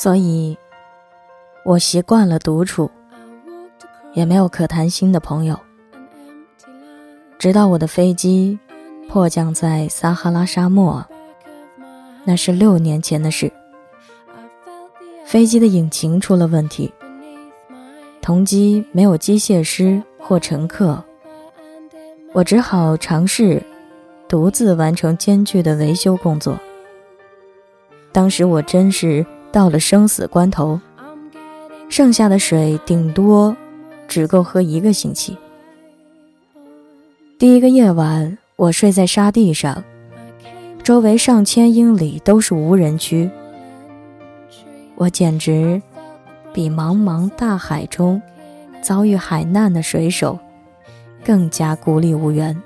所以，我习惯了独处，也没有可谈心的朋友。直到我的飞机迫降在撒哈拉沙漠，那是六年前的事。飞机的引擎出了问题，同机没有机械师或乘客，我只好尝试独自完成艰巨的维修工作。当时我真是到了生死关头，剩下的水顶多只够喝一个星期。第一个夜晚，我睡在沙地上，周围上千英里都是无人区，我简直比茫茫大海中遭遇海难的水手更加孤立无援。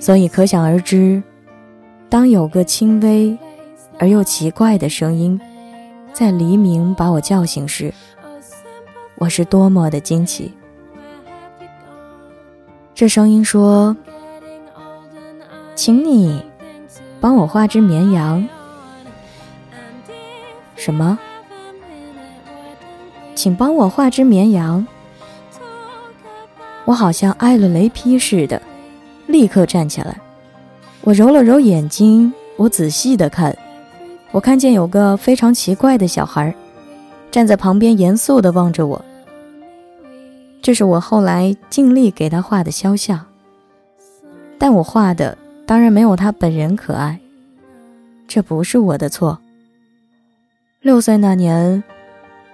所以可想而知，当有个轻微。而又奇怪的声音，在黎明把我叫醒时，我是多么的惊奇。这声音说：“请你帮我画只绵羊。”什么？请帮我画只绵羊？我好像挨了雷劈似的，立刻站起来。我揉了揉眼睛，我仔细的看。我看见有个非常奇怪的小孩，站在旁边严肃地望着我。这是我后来尽力给他画的肖像，但我画的当然没有他本人可爱。这不是我的错。六岁那年，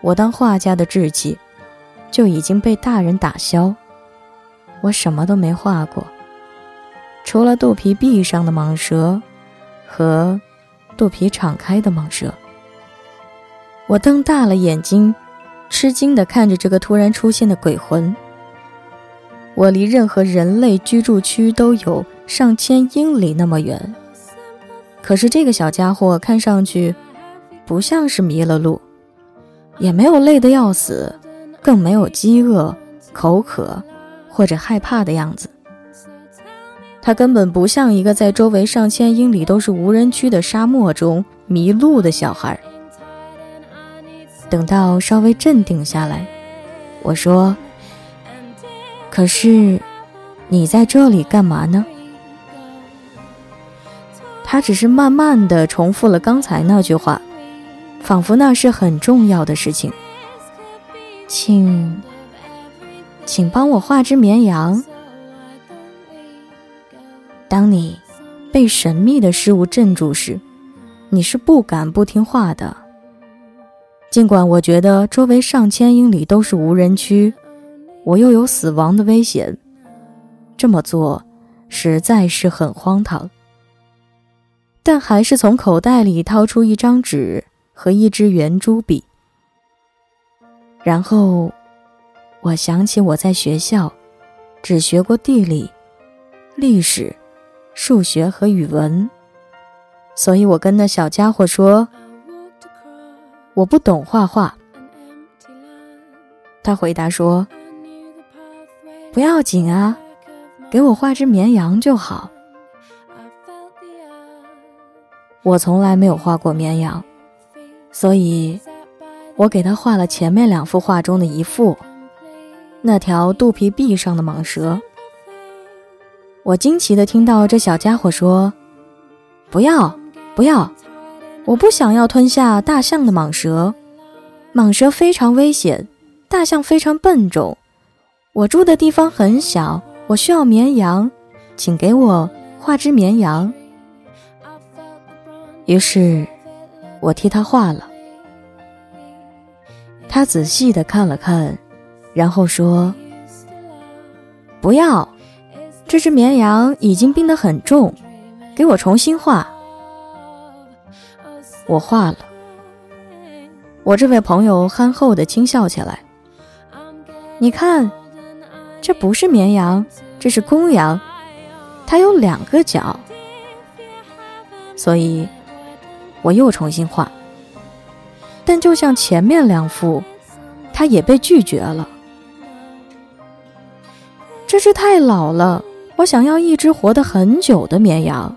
我当画家的志气就已经被大人打消，我什么都没画过，除了肚皮壁上的蟒蛇和。肚皮敞开的蟒蛇，我瞪大了眼睛，吃惊地看着这个突然出现的鬼魂。我离任何人类居住区都有上千英里那么远，可是这个小家伙看上去不像是迷了路，也没有累得要死，更没有饥饿、口渴或者害怕的样子。他根本不像一个在周围上千英里都是无人区的沙漠中迷路的小孩。等到稍微镇定下来，我说：“可是，你在这里干嘛呢？”他只是慢慢的重复了刚才那句话，仿佛那是很重要的事情。请，请帮我画只绵羊。当你被神秘的事物镇住时，你是不敢不听话的。尽管我觉得周围上千英里都是无人区，我又有死亡的危险，这么做实在是很荒唐。但还是从口袋里掏出一张纸和一支圆珠笔，然后我想起我在学校只学过地理、历史。数学和语文，所以我跟那小家伙说：“我不懂画画。”他回答说：“不要紧啊，给我画只绵羊就好。”我从来没有画过绵羊，所以我给他画了前面两幅画中的一幅，那条肚皮壁上的蟒蛇。我惊奇地听到这小家伙说：“不要，不要！我不想要吞下大象的蟒蛇，蟒蛇非常危险，大象非常笨重。我住的地方很小，我需要绵羊，请给我画只绵羊。”于是，我替他画了。他仔细地看了看，然后说：“不要。”这只绵羊已经病得很重，给我重新画。我画了。我这位朋友憨厚的轻笑起来。你看，这不是绵羊，这是公羊，它有两个角。所以，我又重新画。但就像前面两幅，它也被拒绝了。这只太老了。我想要一只活得很久的绵羊。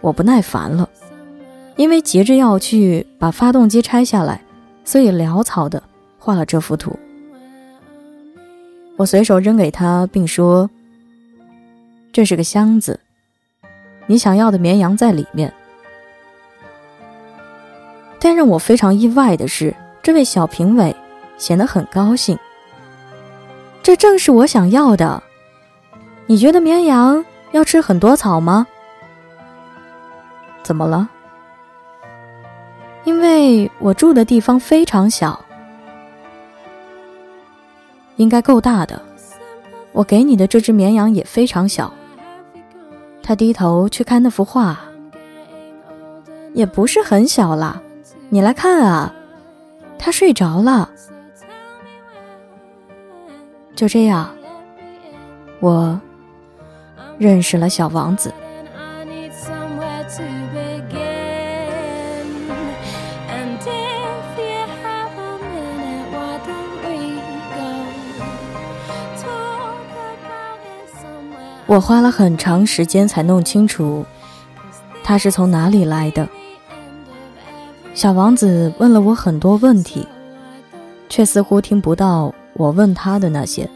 我不耐烦了，因为急着要去把发动机拆下来，所以潦草的画了这幅图。我随手扔给他，并说：“这是个箱子，你想要的绵羊在里面。”但让我非常意外的是，这位小评委显得很高兴。这正是我想要的。你觉得绵羊要吃很多草吗？怎么了？因为我住的地方非常小，应该够大的。我给你的这只绵羊也非常小。他低头去看那幅画，也不是很小啦。你来看啊，他睡着了。就这样，我认识了小王子。我花了很长时间才弄清楚，他是从哪里来的。小王子问了我很多问题，却似乎听不到我问他的那些。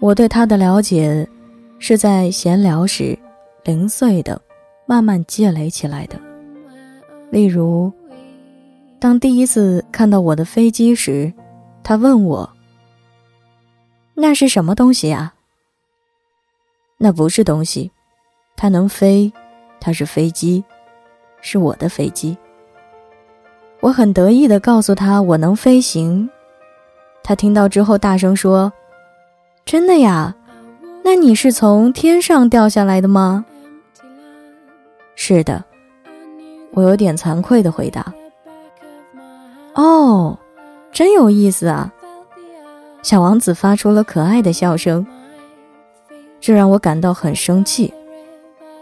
我对他的了解，是在闲聊时零碎的、慢慢积累起来的。例如，当第一次看到我的飞机时，他问我：“那是什么东西呀？”那不是东西，它能飞，它是飞机，是我的飞机。我很得意的告诉他我能飞行，他听到之后大声说：“真的呀？那你是从天上掉下来的吗？”“是的。”我有点惭愧的回答。“哦，真有意思啊！”小王子发出了可爱的笑声，这让我感到很生气，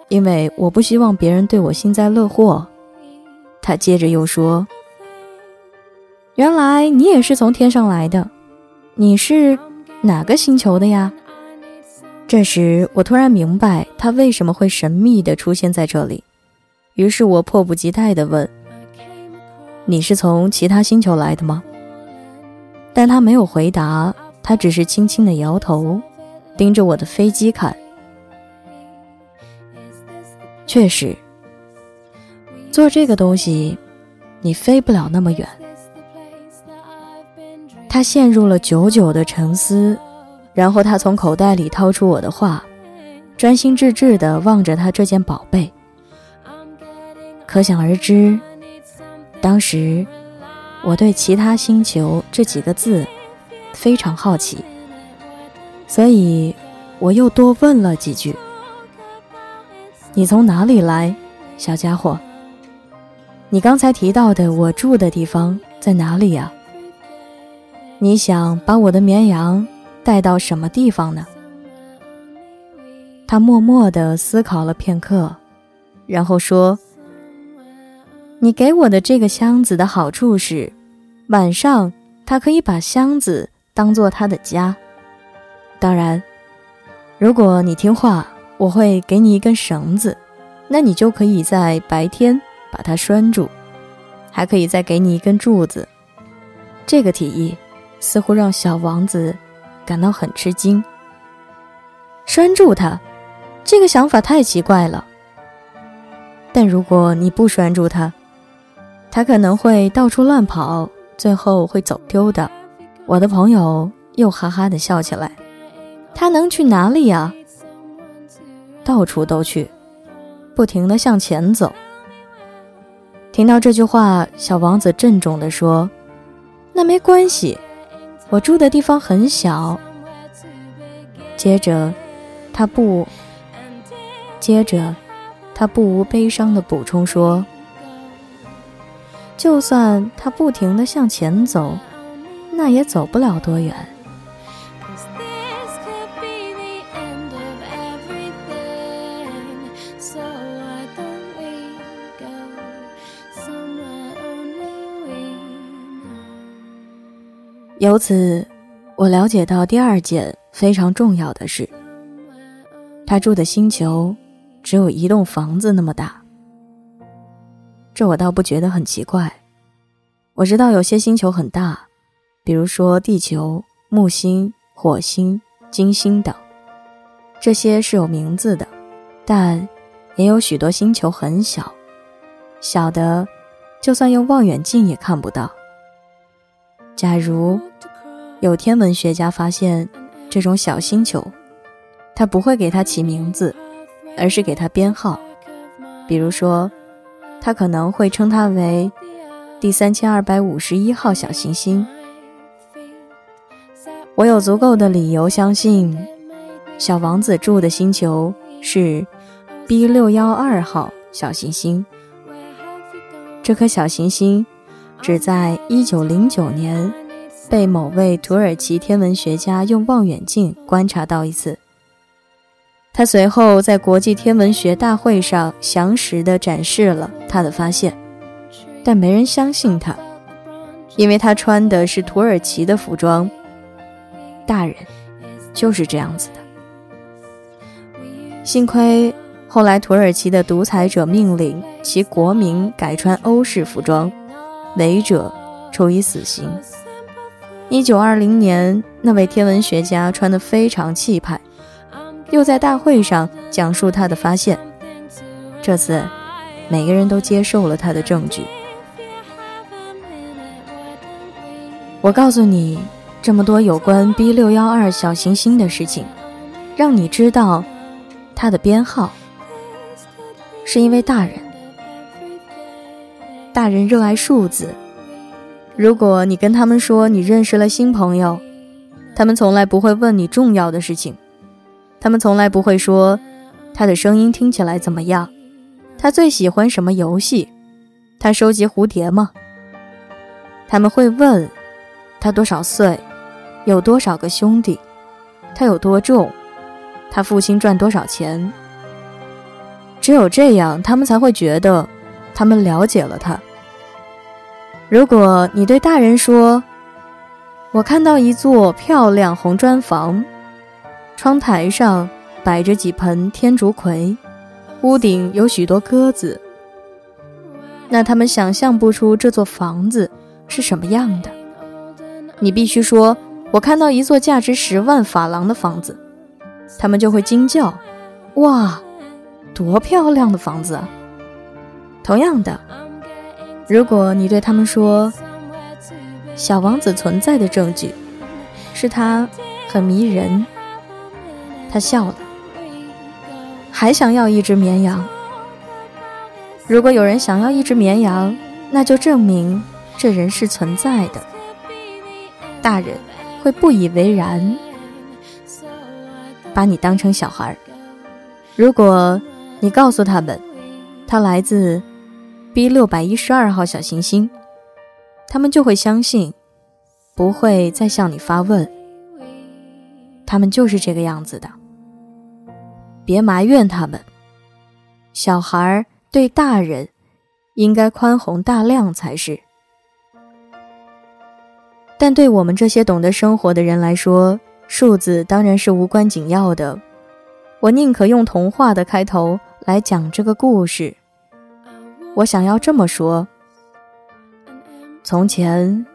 因为我不希望别人对我幸灾乐祸。他接着又说。原来你也是从天上来的，你是哪个星球的呀？这时我突然明白他为什么会神秘地出现在这里，于是我迫不及待地问：“你是从其他星球来的吗？”但他没有回答，他只是轻轻地摇头，盯着我的飞机看。确实，做这个东西，你飞不了那么远。他陷入了久久的沉思，然后他从口袋里掏出我的画，专心致志地望着他这件宝贝。可想而知，当时我对“其他星球”这几个字非常好奇，所以我又多问了几句：“你从哪里来，小家伙？你刚才提到的我住的地方在哪里呀？”你想把我的绵羊带到什么地方呢？他默默地思考了片刻，然后说：“你给我的这个箱子的好处是，晚上他可以把箱子当做他的家。当然，如果你听话，我会给你一根绳子，那你就可以在白天把它拴住，还可以再给你一根柱子。这个提议。”似乎让小王子感到很吃惊。拴住他，这个想法太奇怪了。但如果你不拴住他，他可能会到处乱跑，最后会走丢的。我的朋友又哈哈的笑起来。他能去哪里呀？到处都去，不停的向前走。听到这句话，小王子郑重地说：“那没关系。”我住的地方很小。接着，他不，接着，他不无悲伤的补充说：“就算他不停的向前走，那也走不了多远。”由此，我了解到第二件非常重要的事：他住的星球只有一栋房子那么大。这我倒不觉得很奇怪。我知道有些星球很大，比如说地球、木星、火星、金星等，这些是有名字的，但也有许多星球很小，小的就算用望远镜也看不到。假如有天文学家发现这种小星球，他不会给它起名字，而是给它编号。比如说，他可能会称它为第三千二百五十一号小行星。我有足够的理由相信，小王子住的星球是 B 六幺二号小行星。这颗小行星只在一九零九年被某位土耳其天文学家用望远镜观察到一次。他随后在国际天文学大会上详实地展示了他的发现，但没人相信他，因为他穿的是土耳其的服装。大人就是这样子的。幸亏后来土耳其的独裁者命令其国民改穿欧式服装，违者处以死刑。一九二零年，那位天文学家穿得非常气派。又在大会上讲述他的发现。这次，每个人都接受了他的证据。我告诉你这么多有关 B 六幺二小行星的事情，让你知道它的编号，是因为大人，大人热爱数字。如果你跟他们说你认识了新朋友，他们从来不会问你重要的事情。他们从来不会说他的声音听起来怎么样，他最喜欢什么游戏，他收集蝴蝶吗？他们会问他多少岁，有多少个兄弟，他有多重，他父亲赚多少钱。只有这样，他们才会觉得他们了解了他。如果你对大人说：“我看到一座漂亮红砖房。”窗台上摆着几盆天竺葵，屋顶有许多鸽子。那他们想象不出这座房子是什么样的。你必须说：“我看到一座价值十万法郎的房子。”他们就会惊叫：“哇，多漂亮的房子！”啊！”同样的，如果你对他们说：“小王子存在的证据是他很迷人。”他笑了，还想要一只绵羊。如果有人想要一只绵羊，那就证明这人是存在的。大人会不以为然，把你当成小孩。如果你告诉他们，他来自 B 六百一十二号小行星，他们就会相信，不会再向你发问。他们就是这个样子的。别埋怨他们，小孩对大人应该宽宏大量才是。但对我们这些懂得生活的人来说，数字当然是无关紧要的。我宁可用童话的开头来讲这个故事。我想要这么说：从前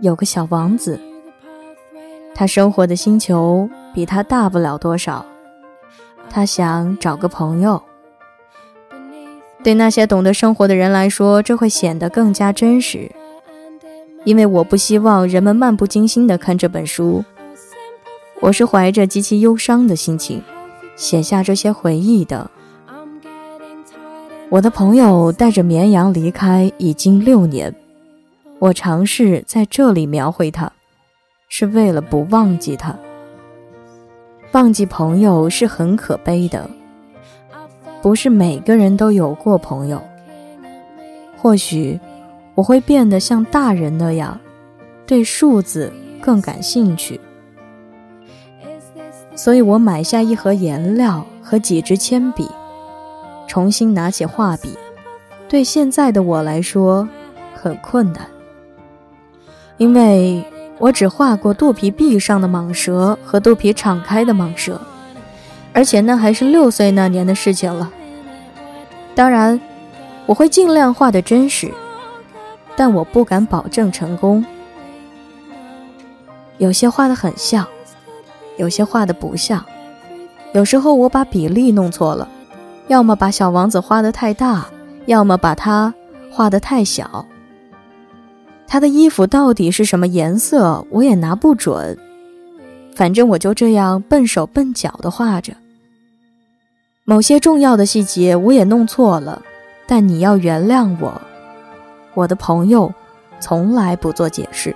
有个小王子，他生活的星球比他大不了多少。他想找个朋友。对那些懂得生活的人来说，这会显得更加真实。因为我不希望人们漫不经心地看这本书。我是怀着极其忧伤的心情写下这些回忆的。我的朋友带着绵羊离开已经六年。我尝试在这里描绘他，是为了不忘记他。忘记朋友是很可悲的，不是每个人都有过朋友。或许我会变得像大人那样，对数字更感兴趣，所以我买下一盒颜料和几支铅笔，重新拿起画笔。对现在的我来说，很困难，因为。我只画过肚皮闭上的蟒蛇和肚皮敞开的蟒蛇，而且那还是六岁那年的事情了。当然，我会尽量画的真实，但我不敢保证成功。有些画的很像，有些画的不像。有时候我把比例弄错了，要么把小王子画的太大，要么把他画的太小。他的衣服到底是什么颜色，我也拿不准。反正我就这样笨手笨脚的画着。某些重要的细节我也弄错了，但你要原谅我。我的朋友从来不做解释。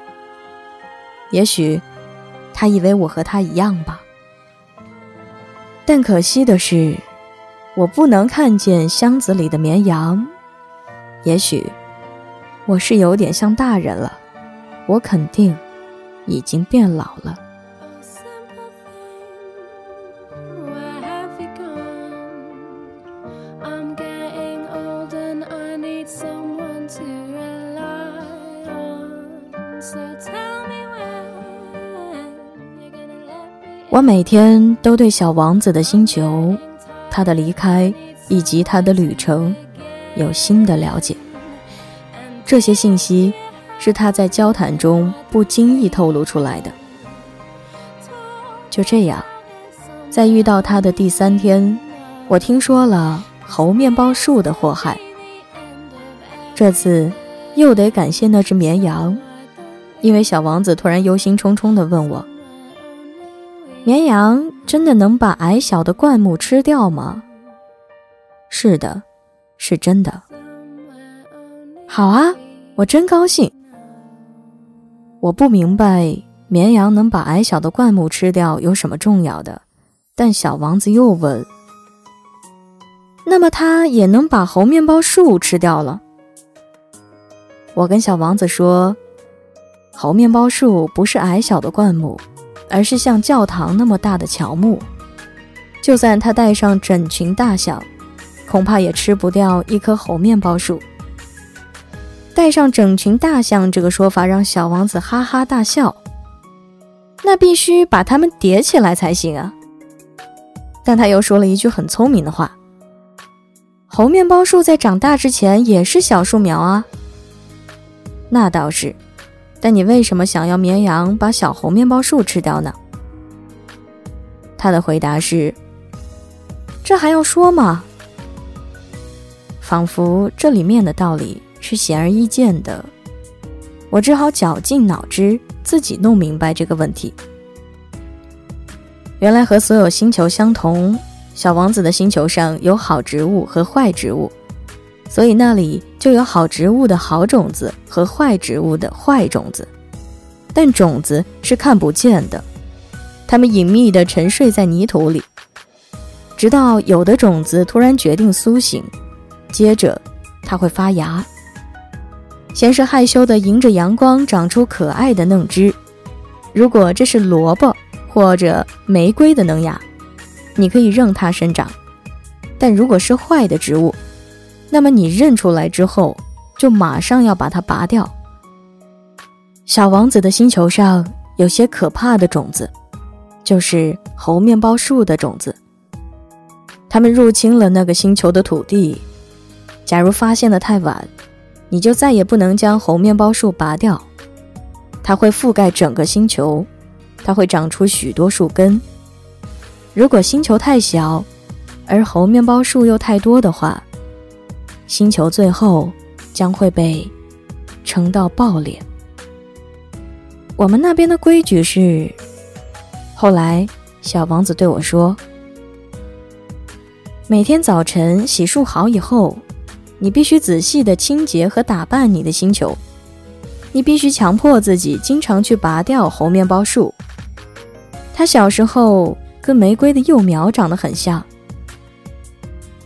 也许他以为我和他一样吧。但可惜的是，我不能看见箱子里的绵羊。也许我是有点像大人了，我肯定已经变老了。我每天都对小王子的星球、他的离开以及他的旅程有新的了解。这些信息是他在交谈中不经意透露出来的。就这样，在遇到他的第三天，我听说了猴面包树的祸害。这次又得感谢那只绵羊，因为小王子突然忧心忡忡地问我。绵羊真的能把矮小的灌木吃掉吗？是的，是真的。好啊，我真高兴。我不明白绵羊能把矮小的灌木吃掉有什么重要的，但小王子又问：“那么它也能把猴面包树吃掉了？”我跟小王子说：“猴面包树不是矮小的灌木。”而是像教堂那么大的乔木，就算他带上整群大象，恐怕也吃不掉一棵猴面包树。带上整群大象这个说法让小王子哈哈大笑。那必须把它们叠起来才行啊！但他又说了一句很聪明的话：“猴面包树在长大之前也是小树苗啊。”那倒是。但你为什么想要绵羊把小猴面包树吃掉呢？他的回答是：“这还要说吗？”仿佛这里面的道理是显而易见的，我只好绞尽脑汁自己弄明白这个问题。原来和所有星球相同，小王子的星球上有好植物和坏植物。所以那里就有好植物的好种子和坏植物的坏种子，但种子是看不见的，它们隐秘地沉睡在泥土里，直到有的种子突然决定苏醒，接着它会发芽。先是害羞地迎着阳光长出可爱的嫩枝，如果这是萝卜或者玫瑰的嫩芽，你可以任它生长；但如果是坏的植物，那么你认出来之后，就马上要把它拔掉。小王子的星球上有些可怕的种子，就是猴面包树的种子。它们入侵了那个星球的土地。假如发现的太晚，你就再也不能将猴面包树拔掉。它会覆盖整个星球，它会长出许多树根。如果星球太小，而猴面包树又太多的话，星球最后将会被撑到爆裂。我们那边的规矩是，后来小王子对我说：“每天早晨洗漱好以后，你必须仔细的清洁和打扮你的星球。你必须强迫自己经常去拔掉猴面包树。它小时候跟玫瑰的幼苗长得很像。”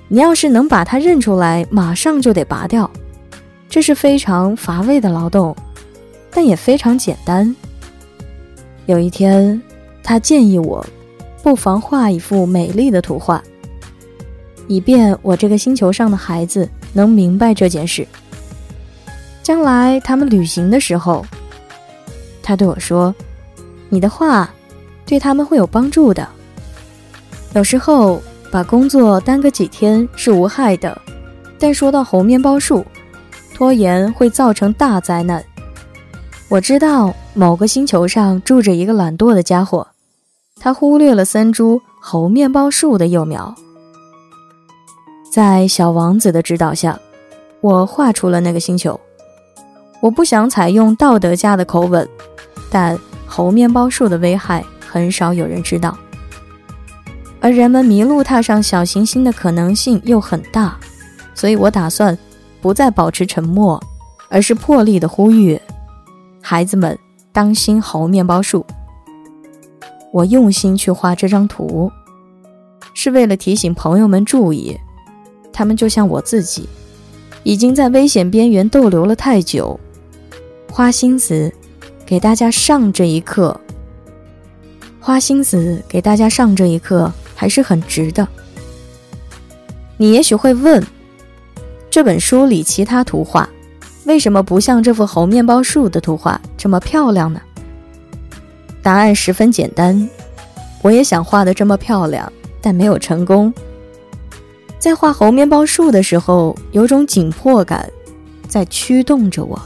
你要是能把它认出来，马上就得拔掉，这是非常乏味的劳动，但也非常简单。有一天，他建议我，不妨画一幅美丽的图画，以便我这个星球上的孩子能明白这件事。将来他们旅行的时候，他对我说：“你的画对他们会有帮助的。”有时候。把工作耽搁几天是无害的，但说到猴面包树，拖延会造成大灾难。我知道某个星球上住着一个懒惰的家伙，他忽略了三株猴面包树的幼苗。在小王子的指导下，我画出了那个星球。我不想采用道德家的口吻，但猴面包树的危害很少有人知道，而人们迷路踏上小行星的可能性又很大，所以我打算不再保持沉默，而是破例的呼吁孩子们当心猴面包树。我用心去画这张图，是为了提醒朋友们注意，他们就像我自己，已经在危险边缘逗留了太久。花心思给大家上这一课，花心思给大家上这一课还是很值的。你也许会问，这本书里其他图画为什么不像这幅猴面包树的图画这么漂亮呢？答案十分简单，我也想画的这么漂亮，但没有成功。在画猴面包树的时候，有种紧迫感在驱动着我。